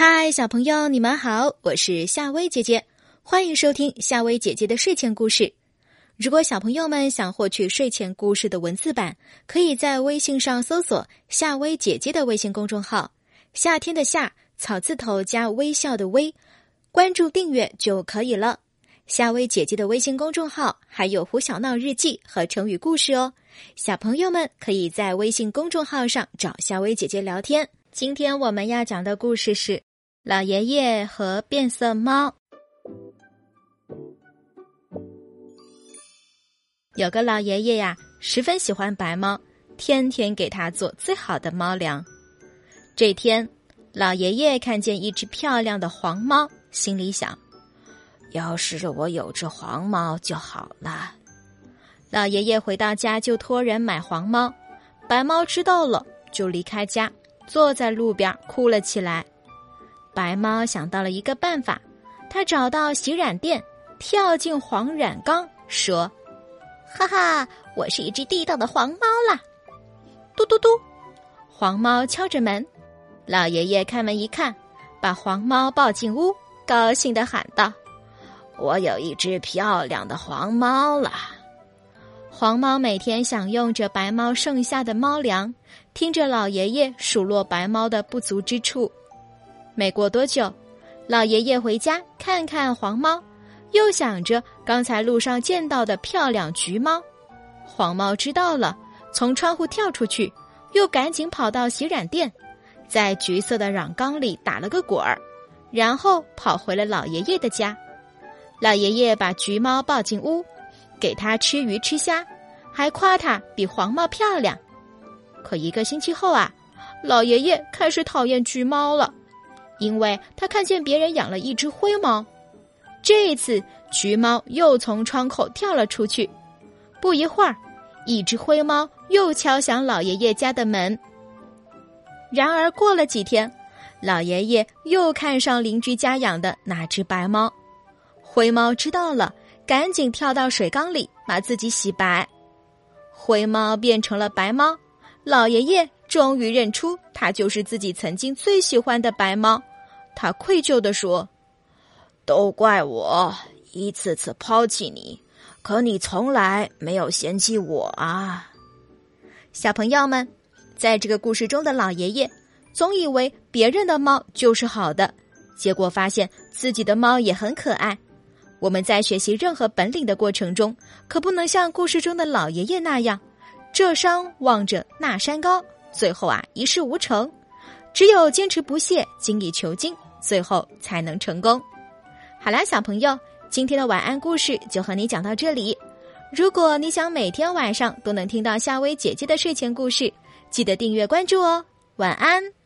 嗨，小朋友，你们好，我是夏薇姐姐，欢迎收听夏薇姐姐的睡前故事。如果小朋友们想获取睡前故事的文字版，可以在微信上搜索夏薇姐姐的微信公众号“夏天的夏草字头加微笑的微”，关注订阅就可以了。夏薇姐姐的微信公众号还有胡小闹日记和成语故事哦，小朋友们可以在微信公众号上找夏薇姐姐聊天。今天我们要讲的故事是《老爷爷和变色猫》。有个老爷爷呀，十分喜欢白猫，天天给他做最好的猫粮。这天，老爷爷看见一只漂亮的黄猫，心里想：“要是我有只黄猫就好了。”老爷爷回到家就托人买黄猫，白猫知道了就离开家，坐在路边哭了起来。白猫想到了一个办法，他找到洗染店，跳进黄染缸，说。哈哈，我是一只地道的黄猫啦！嘟嘟嘟，黄猫敲着门，老爷爷开门一看，把黄猫抱进屋，高兴的喊道：“我有一只漂亮的黄猫了！”黄猫每天享用着白猫剩下的猫粮，听着老爷爷数落白猫的不足之处。没过多久，老爷爷回家看看黄猫。又想着刚才路上见到的漂亮橘猫，黄猫知道了，从窗户跳出去，又赶紧跑到洗染店，在橘色的染缸里打了个滚儿，然后跑回了老爷爷的家。老爷爷把橘猫抱进屋，给它吃鱼吃虾，还夸它比黄猫漂亮。可一个星期后啊，老爷爷开始讨厌橘猫了，因为他看见别人养了一只灰猫。这一次，橘猫又从窗口跳了出去。不一会儿，一只灰猫又敲响老爷爷家的门。然而，过了几天，老爷爷又看上邻居家养的那只白猫。灰猫知道了，赶紧跳到水缸里把自己洗白。灰猫变成了白猫，老爷爷终于认出它就是自己曾经最喜欢的白猫。他愧疚地说。都怪我一次次抛弃你，可你从来没有嫌弃我啊！小朋友们，在这个故事中的老爷爷总以为别人的猫就是好的，结果发现自己的猫也很可爱。我们在学习任何本领的过程中，可不能像故事中的老爷爷那样，这山望着那山高，最后啊一事无成。只有坚持不懈、精益求精，最后才能成功。好啦，小朋友，今天的晚安故事就和你讲到这里。如果你想每天晚上都能听到夏薇姐姐的睡前故事，记得订阅关注哦。晚安。